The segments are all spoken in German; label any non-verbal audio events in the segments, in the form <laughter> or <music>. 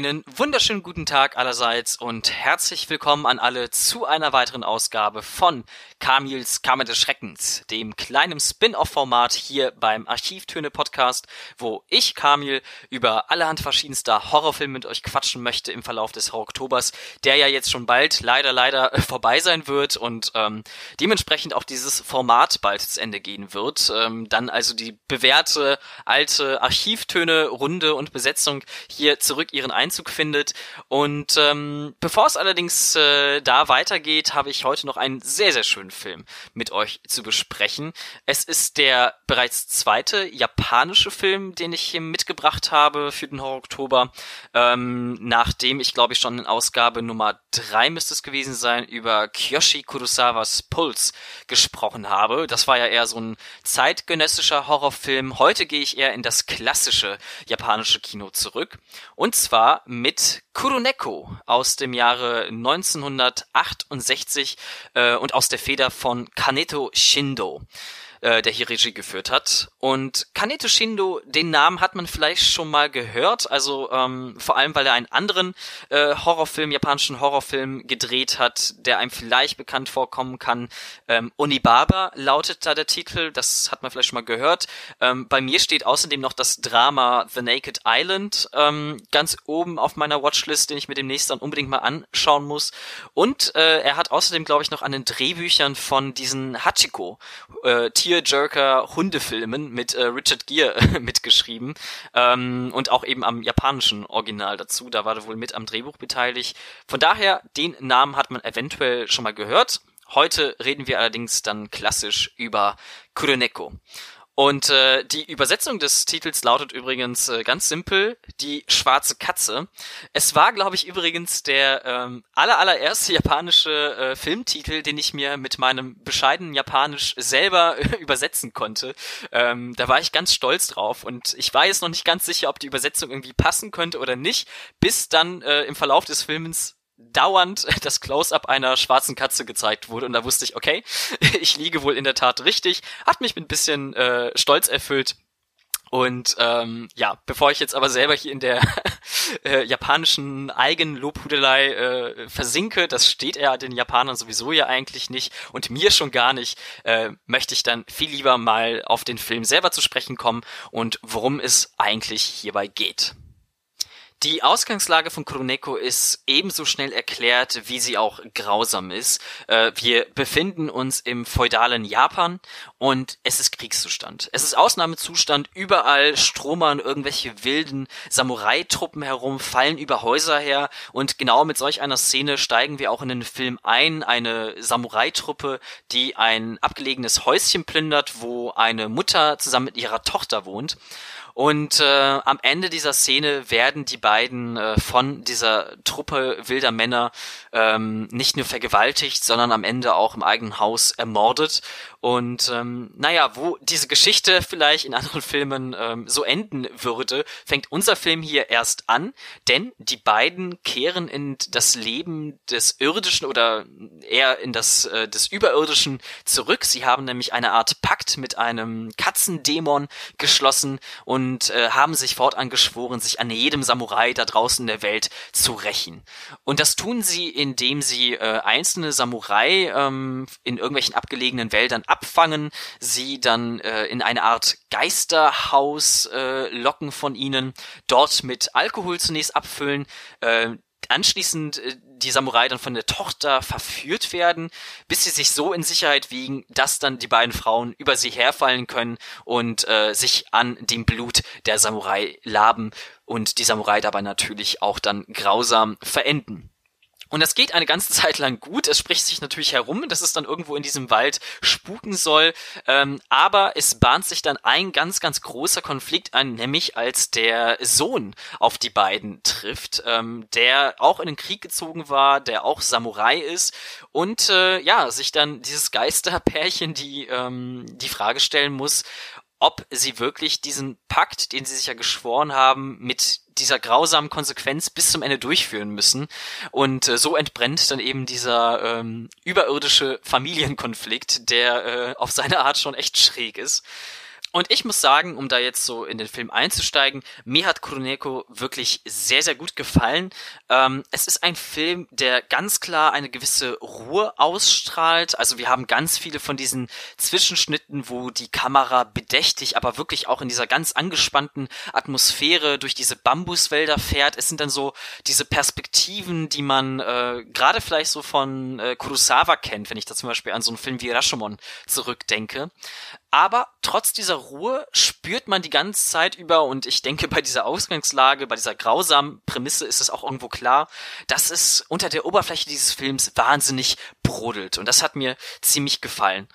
Einen wunderschönen guten Tag allerseits und herzlich willkommen an alle zu einer weiteren Ausgabe von Kamils Kammer des Schreckens, dem kleinen Spin-off-Format hier beim Archivtöne-Podcast, wo ich, Kamil, über allerhand verschiedenster Horrorfilme mit euch quatschen möchte im Verlauf des Horror-Oktobers, der ja jetzt schon bald leider, leider vorbei sein wird und ähm, dementsprechend auch dieses Format bald zu Ende gehen wird. Ähm, dann also die bewährte alte Archivtöne-Runde und Besetzung hier zurück ihren ihren Einzug findet. Und ähm, bevor es allerdings äh, da weitergeht, habe ich heute noch einen sehr, sehr schönen Film mit euch zu besprechen. Es ist der bereits zweite japanische Film, den ich hier mitgebracht habe für den Horror Oktober, ähm, nachdem ich glaube ich schon in Ausgabe Nummer drei müsste es gewesen sein, über Kiyoshi Kurosawas Puls gesprochen habe. Das war ja eher so ein zeitgenössischer Horrorfilm. Heute gehe ich eher in das klassische japanische Kino zurück. Und zwar mit Kuroneko aus dem Jahre 1968 äh, und aus der Feder von Kaneto Shindo äh, der hier Regie geführt hat. Und Kaneto Shindo, den Namen hat man vielleicht schon mal gehört, also ähm, vor allem, weil er einen anderen äh, Horrorfilm, japanischen Horrorfilm gedreht hat, der einem vielleicht bekannt vorkommen kann. Ähm, Onibaba lautet da der Titel, das hat man vielleicht schon mal gehört. Ähm, bei mir steht außerdem noch das Drama The Naked Island ähm, ganz oben auf meiner Watchlist, den ich mir demnächst dann unbedingt mal anschauen muss. Und äh, er hat außerdem, glaube ich, noch an den Drehbüchern von diesen Hachiko, äh, Tearjerker Hundefilmen mit äh, Richard Gere <laughs> mitgeschrieben ähm, und auch eben am japanischen Original dazu. Da war er wohl mit am Drehbuch beteiligt. Von daher, den Namen hat man eventuell schon mal gehört. Heute reden wir allerdings dann klassisch über Kuroneko. Und äh, die Übersetzung des Titels lautet übrigens äh, ganz simpel, die schwarze Katze. Es war, glaube ich, übrigens der ähm, aller, allererste japanische äh, Filmtitel, den ich mir mit meinem bescheidenen Japanisch selber <laughs> übersetzen konnte. Ähm, da war ich ganz stolz drauf und ich war jetzt noch nicht ganz sicher, ob die Übersetzung irgendwie passen könnte oder nicht, bis dann äh, im Verlauf des Films dauernd <laughs> das Close-up einer schwarzen Katze gezeigt wurde und da wusste ich, okay, <laughs> ich liege wohl in der Tat richtig, hat mich mit ein bisschen äh, Stolz erfüllt. Und ähm, ja, bevor ich jetzt aber selber hier in der <laughs> äh, japanischen Eigenlobhudelei äh, versinke, das steht ja den Japanern sowieso ja eigentlich nicht und mir schon gar nicht, äh, möchte ich dann viel lieber mal auf den Film selber zu sprechen kommen und worum es eigentlich hierbei geht. Die Ausgangslage von Kuroneko ist ebenso schnell erklärt, wie sie auch grausam ist. Äh, wir befinden uns im feudalen Japan und es ist Kriegszustand. Es ist Ausnahmezustand. Überall stromern irgendwelche wilden Samurai-Truppen herum, fallen über Häuser her und genau mit solch einer Szene steigen wir auch in den Film ein. Eine Samurai-Truppe, die ein abgelegenes Häuschen plündert, wo eine Mutter zusammen mit ihrer Tochter wohnt. Und äh, am Ende dieser Szene werden die beiden äh, von dieser Truppe wilder Männer ähm, nicht nur vergewaltigt, sondern am Ende auch im eigenen Haus ermordet. Und ähm, naja, wo diese Geschichte vielleicht in anderen Filmen ähm, so enden würde, fängt unser Film hier erst an, denn die beiden kehren in das Leben des Irdischen oder eher in das äh, des Überirdischen zurück. Sie haben nämlich eine Art Pakt mit einem Katzendämon geschlossen und äh, haben sich fortan geschworen, sich an jedem Samurai da draußen in der Welt zu rächen. Und das tun sie, indem sie äh, einzelne Samurai ähm, in irgendwelchen abgelegenen Wäldern abfangen, sie dann äh, in eine Art Geisterhaus äh, locken von ihnen, dort mit Alkohol zunächst abfüllen, äh, anschließend äh, die Samurai dann von der Tochter verführt werden, bis sie sich so in Sicherheit wiegen, dass dann die beiden Frauen über sie herfallen können und äh, sich an dem Blut der Samurai laben und die Samurai dabei natürlich auch dann grausam verenden. Und das geht eine ganze <laughs> Zeit lang gut. Es spricht sich natürlich herum, dass es dann irgendwo in diesem Wald spuken soll. Ähm, aber es bahnt sich dann ein ganz, ganz großer Konflikt an, nämlich als der Sohn auf die beiden trifft, ähm, der auch in den Krieg gezogen war, der auch Samurai ist und äh, ja, sich dann dieses Geisterpärchen die, ähm, die Frage stellen muss, ob sie wirklich diesen Pakt, den sie sich ja geschworen haben, mit dieser grausamen Konsequenz bis zum Ende durchführen müssen. Und äh, so entbrennt dann eben dieser ähm, überirdische Familienkonflikt, der äh, auf seine Art schon echt schräg ist. Und ich muss sagen, um da jetzt so in den Film einzusteigen, mir hat Kuroneko wirklich sehr, sehr gut gefallen. Ähm, es ist ein Film, der ganz klar eine gewisse Ruhe ausstrahlt. Also wir haben ganz viele von diesen Zwischenschnitten, wo die Kamera bedächtig, aber wirklich auch in dieser ganz angespannten Atmosphäre durch diese Bambuswälder fährt. Es sind dann so diese Perspektiven, die man äh, gerade vielleicht so von äh, Kurosawa kennt, wenn ich da zum Beispiel an so einen Film wie Rashomon zurückdenke. Aber trotz dieser Ruhe spürt man die ganze Zeit über, und ich denke, bei dieser Ausgangslage, bei dieser grausamen Prämisse ist es auch irgendwo klar, dass es unter der Oberfläche dieses Films wahnsinnig brodelt. Und das hat mir ziemlich gefallen.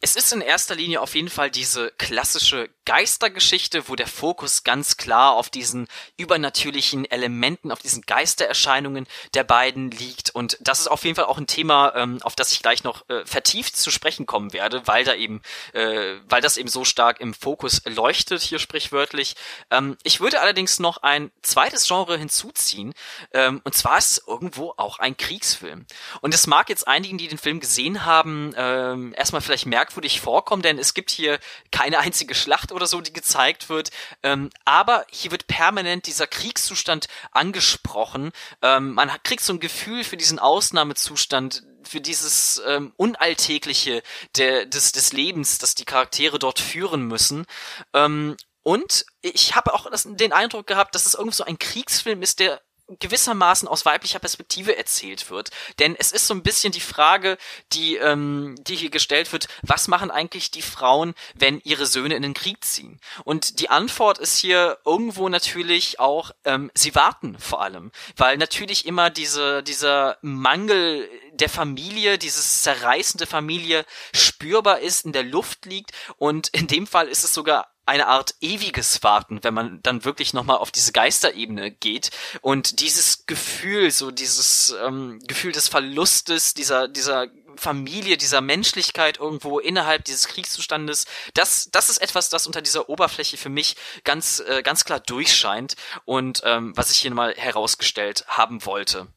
Es ist in erster Linie auf jeden Fall diese klassische Geistergeschichte, wo der Fokus ganz klar auf diesen übernatürlichen Elementen, auf diesen Geistererscheinungen der beiden liegt. Und das ist auf jeden Fall auch ein Thema, ähm, auf das ich gleich noch äh, vertieft zu sprechen kommen werde, weil da eben, äh, weil das eben so stark im Fokus leuchtet, hier sprichwörtlich. Ähm, ich würde allerdings noch ein zweites Genre hinzuziehen, ähm, und zwar ist es irgendwo auch ein Kriegsfilm. Und es mag jetzt einigen, die den Film gesehen haben, ähm, erstmal vielleicht merken, merkwürdig vorkommen, denn es gibt hier keine einzige Schlacht oder so, die gezeigt wird. Ähm, aber hier wird permanent dieser Kriegszustand angesprochen. Ähm, man kriegt so ein Gefühl für diesen Ausnahmezustand, für dieses ähm, Unalltägliche der, des, des Lebens, das die Charaktere dort führen müssen. Ähm, und ich habe auch das, den Eindruck gehabt, dass es irgendwie so ein Kriegsfilm ist, der gewissermaßen aus weiblicher Perspektive erzählt wird. Denn es ist so ein bisschen die Frage, die, ähm, die hier gestellt wird, was machen eigentlich die Frauen, wenn ihre Söhne in den Krieg ziehen? Und die Antwort ist hier irgendwo natürlich auch, ähm, sie warten vor allem. Weil natürlich immer diese, dieser Mangel der Familie, dieses zerreißende Familie spürbar ist, in der Luft liegt. Und in dem Fall ist es sogar eine Art ewiges Warten, wenn man dann wirklich nochmal auf diese Geisterebene geht und dieses Gefühl, so dieses ähm, Gefühl des Verlustes, dieser, dieser Familie, dieser Menschlichkeit irgendwo innerhalb dieses Kriegszustandes, das, das ist etwas, das unter dieser Oberfläche für mich ganz, äh, ganz klar durchscheint und ähm, was ich hier mal herausgestellt haben wollte.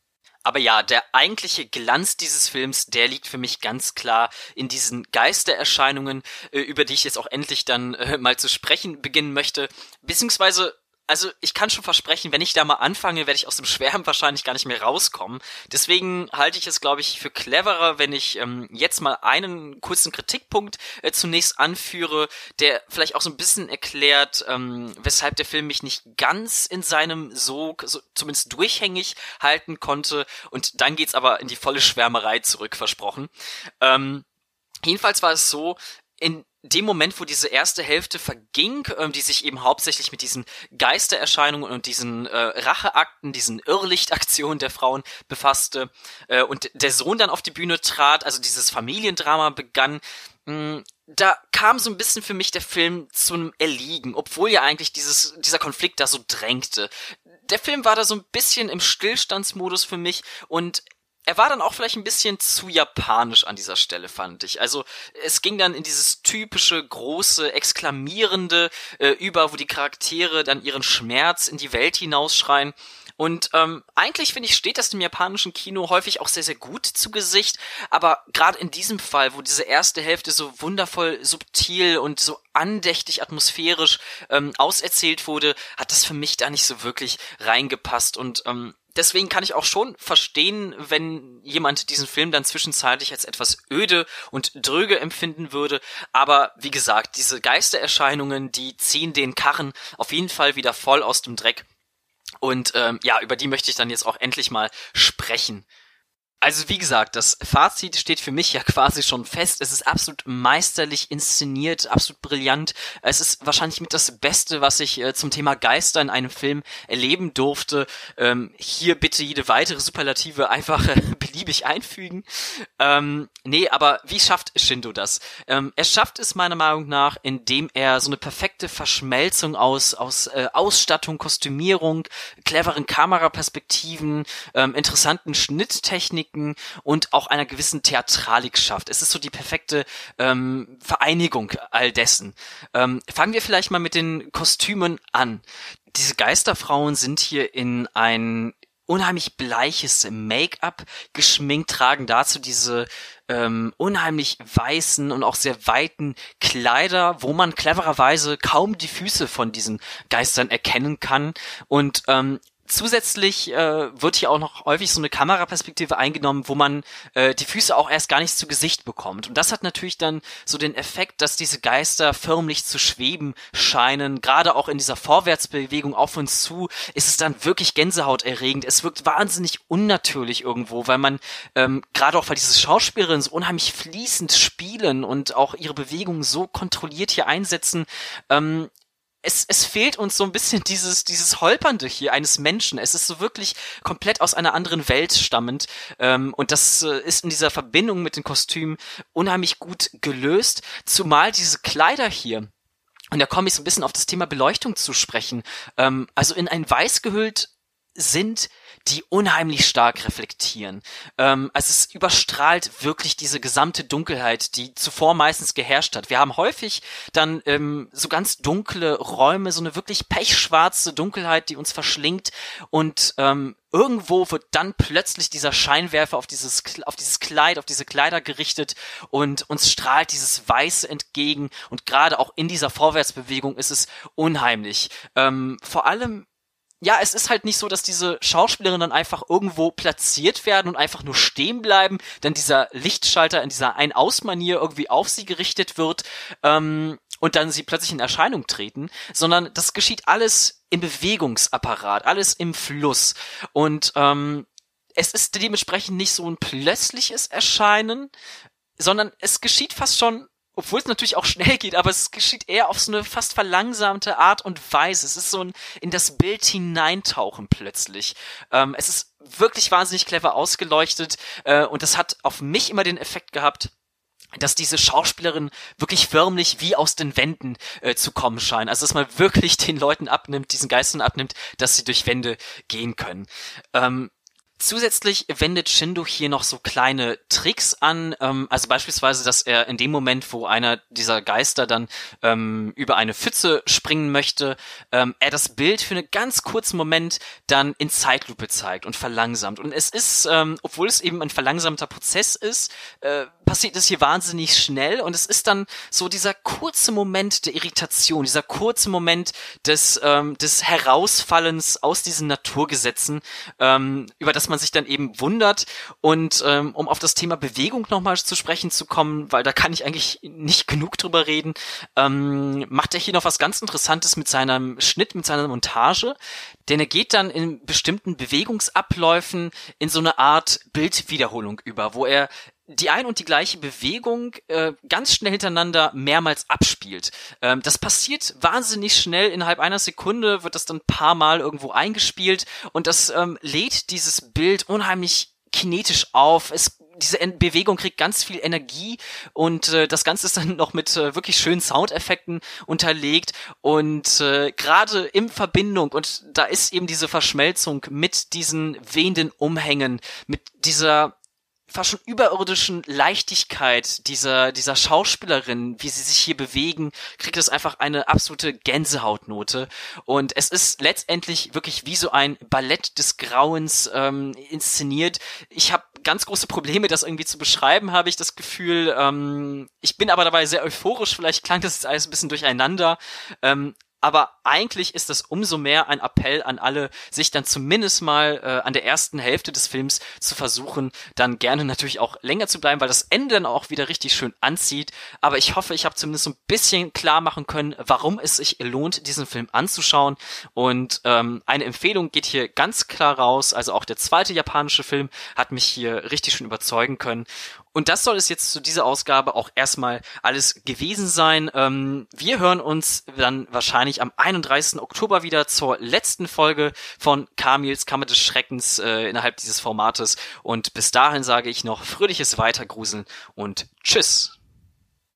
Aber ja, der eigentliche Glanz dieses Films, der liegt für mich ganz klar in diesen Geistererscheinungen, äh, über die ich jetzt auch endlich dann äh, mal zu sprechen beginnen möchte. Beziehungsweise also ich kann schon versprechen, wenn ich da mal anfange, werde ich aus dem Schwärmen wahrscheinlich gar nicht mehr rauskommen. Deswegen halte ich es, glaube ich, für cleverer, wenn ich ähm, jetzt mal einen kurzen Kritikpunkt äh, zunächst anführe, der vielleicht auch so ein bisschen erklärt, ähm, weshalb der Film mich nicht ganz in seinem Sog, so, zumindest durchhängig halten konnte. Und dann geht's aber in die volle Schwärmerei zurück, versprochen. Ähm, Jedenfalls war es so, in dem Moment, wo diese erste Hälfte verging, ähm, die sich eben hauptsächlich mit diesen Geistererscheinungen und diesen äh, Racheakten, diesen Irrlichtaktionen der Frauen befasste äh, und der Sohn dann auf die Bühne trat, also dieses Familiendrama begann, mh, hm, da kam so ein bisschen für mich der Film zum Erliegen, obwohl ja eigentlich dieses, dieser Konflikt da so drängte. Der Film war da so ein bisschen im Stillstandsmodus für mich und er war dann auch vielleicht ein bisschen zu japanisch an dieser Stelle, fand ich. Also es ging dann in dieses typische, große, exklamierende äh, über, wo die Charaktere dann ihren Schmerz in die Welt hinausschreien. Und ähm, eigentlich finde ich, steht das dem japanischen Kino häufig auch sehr, sehr gut zu Gesicht. Aber gerade in diesem Fall, wo diese erste Hälfte so wundervoll subtil und so andächtig atmosphärisch ähm, auserzählt wurde, hat das für mich da nicht so wirklich reingepasst. Und ähm, deswegen kann ich auch schon verstehen, wenn jemand diesen Film dann zwischenzeitlich als etwas öde und dröge empfinden würde. Aber wie gesagt, diese Geistererscheinungen, die ziehen den Karren auf jeden Fall wieder voll aus dem Dreck. Und ähm, ja, über die möchte ich dann jetzt auch endlich mal sprechen. Also wie gesagt, das Fazit steht für mich ja quasi schon fest. Es ist absolut meisterlich inszeniert, absolut brillant. Es ist wahrscheinlich mit das Beste, was ich äh, zum Thema Geister in einem Film erleben durfte. Ähm, hier bitte jede weitere Superlative einfach äh, <laughs> beliebig einfügen. Ähm, nee, aber wie schafft Shindo das? Ähm, er schafft es meiner Meinung nach, indem er so eine perfekte Verschmelzung aus, aus äh, Ausstattung, Kostümierung, cleveren Kameraperspektiven, ähm, interessanten Schnitttechniken Techniken und auch einer gewissen Theatralik schafft. Es ist so die perfekte ähm, Vereinigung all dessen. Ähm, fangen wir vielleicht mal mit den Kostümen an. Diese Geisterfrauen sind hier in ein unheimlich bleiches Make-up geschminkt, tragen dazu diese ähm, unheimlich weißen und auch sehr weiten Kleider, wo man clevererweise kaum die Füße von diesen Geistern erkennen kann. Und ähm, Zusätzlich äh, wird hier auch noch häufig so eine Kameraperspektive eingenommen, wo man äh, die Füße auch erst gar nicht zu Gesicht bekommt. Und das hat natürlich dann so den Effekt, dass diese Geister förmlich zu schweben scheinen. Gerade auch in dieser Vorwärtsbewegung auf uns zu ist es dann wirklich gänsehauterregend. Es wirkt wahnsinnig unnatürlich irgendwo, weil man ähm, gerade auch weil diese Schauspielerinnen so unheimlich fließend spielen und auch ihre Bewegungen so kontrolliert hier einsetzen, ähm, es, es fehlt uns so ein bisschen dieses, dieses Holpernde hier eines Menschen. Es ist so wirklich komplett aus einer anderen Welt stammend. Ähm, und das äh, ist in dieser Verbindung mit den Kostümen unheimlich gut gelöst. Zumal diese Kleider hier, und da komme ich so ein bisschen auf das Thema Beleuchtung zu sprechen, ähm, also in ein Weiß gehüllt sind, die unheimlich stark reflektieren. Ähm, also es überstrahlt wirklich diese gesamte Dunkelheit, die zuvor meistens geherrscht hat. Wir haben häufig dann ähm, so ganz dunkle Räume, so eine wirklich pechschwarze Dunkelheit, die uns verschlingt und ähm, irgendwo wird dann plötzlich dieser Scheinwerfer auf dieses, auf dieses Kleid, auf diese Kleider gerichtet und uns strahlt dieses Weiße entgegen und gerade auch in dieser Vorwärtsbewegung ist es unheimlich. Ähm, vor allem ja, es ist halt nicht so, dass diese Schauspielerinnen dann einfach irgendwo platziert werden und einfach nur stehen bleiben, dann dieser Lichtschalter in dieser Ein-Aus-Manier irgendwie auf sie gerichtet wird ähm, und dann sie plötzlich in Erscheinung treten, sondern das geschieht alles im Bewegungsapparat, alles im Fluss. Und ähm, es ist dementsprechend nicht so ein plötzliches Erscheinen, sondern es geschieht fast schon obwohl es natürlich auch schnell geht, aber es geschieht eher auf so eine fast verlangsamte Art und Weise. Es ist so ein in das Bild hineintauchen plötzlich. Ähm, es ist wirklich wahnsinnig clever ausgeleuchtet äh, und das hat auf mich immer den Effekt gehabt, dass diese Schauspielerin wirklich förmlich wie aus den Wänden äh, zu kommen scheinen. Also dass man wirklich den Leuten abnimmt, diesen Geistern abnimmt, dass sie durch Wände gehen können. Ähm, Zusätzlich wendet Shindo hier noch so kleine Tricks an, ähm, also beispielsweise, dass er in dem Moment, wo einer dieser Geister dann ähm, über eine Pfütze springen möchte, ähm, er das Bild für einen ganz kurzen Moment dann in Zeitlupe zeigt und verlangsamt. Und es ist, ähm, obwohl es eben ein verlangsamter Prozess ist, äh, passiert es hier wahnsinnig schnell und es ist dann so dieser kurze Moment der Irritation, dieser kurze Moment des, ähm, des Herausfallens aus diesen Naturgesetzen, ähm, über das man sich dann eben wundert. Und ähm, um auf das Thema Bewegung nochmal zu sprechen zu kommen, weil da kann ich eigentlich nicht genug drüber reden, ähm, macht er hier noch was ganz Interessantes mit seinem Schnitt, mit seiner Montage. Denn er geht dann in bestimmten Bewegungsabläufen in so eine Art Bildwiederholung über, wo er die ein und die gleiche Bewegung äh, ganz schnell hintereinander mehrmals abspielt. Ähm, das passiert wahnsinnig schnell. Innerhalb einer Sekunde wird das dann paar Mal irgendwo eingespielt und das ähm, lädt dieses Bild unheimlich kinetisch auf. Es diese Bewegung kriegt ganz viel Energie und äh, das Ganze ist dann <laughs> noch mit äh, wirklich schönen Soundeffekten unterlegt und äh, gerade in Verbindung und da ist eben diese Verschmelzung mit diesen wehenden Umhängen, mit dieser fast schon überirdischen Leichtigkeit dieser, dieser Schauspielerin, wie sie sich hier bewegen, kriegt es einfach eine absolute Gänsehautnote. Und es ist letztendlich wirklich wie so ein Ballett des Grauens ähm, inszeniert. Ich habe ganz große Probleme, das irgendwie zu beschreiben, habe ich das Gefühl. Ähm, ich bin aber dabei sehr euphorisch, vielleicht klang das jetzt alles ein bisschen durcheinander. Ähm, aber eigentlich ist das umso mehr ein Appell an alle, sich dann zumindest mal äh, an der ersten Hälfte des Films zu versuchen, dann gerne natürlich auch länger zu bleiben, weil das Ende dann auch wieder richtig schön anzieht. Aber ich hoffe, ich habe zumindest so ein bisschen klar machen können, warum es sich lohnt, diesen Film anzuschauen. Und ähm, eine Empfehlung geht hier ganz klar raus. Also auch der zweite japanische Film hat mich hier richtig schön überzeugen können. Und das soll es jetzt zu dieser Ausgabe auch erstmal alles gewesen sein. Ähm, wir hören uns dann wahrscheinlich am 31. Oktober wieder zur letzten Folge von Kamils Kammer des Schreckens äh, innerhalb dieses Formates. Und bis dahin sage ich noch fröhliches Weitergruseln und Tschüss.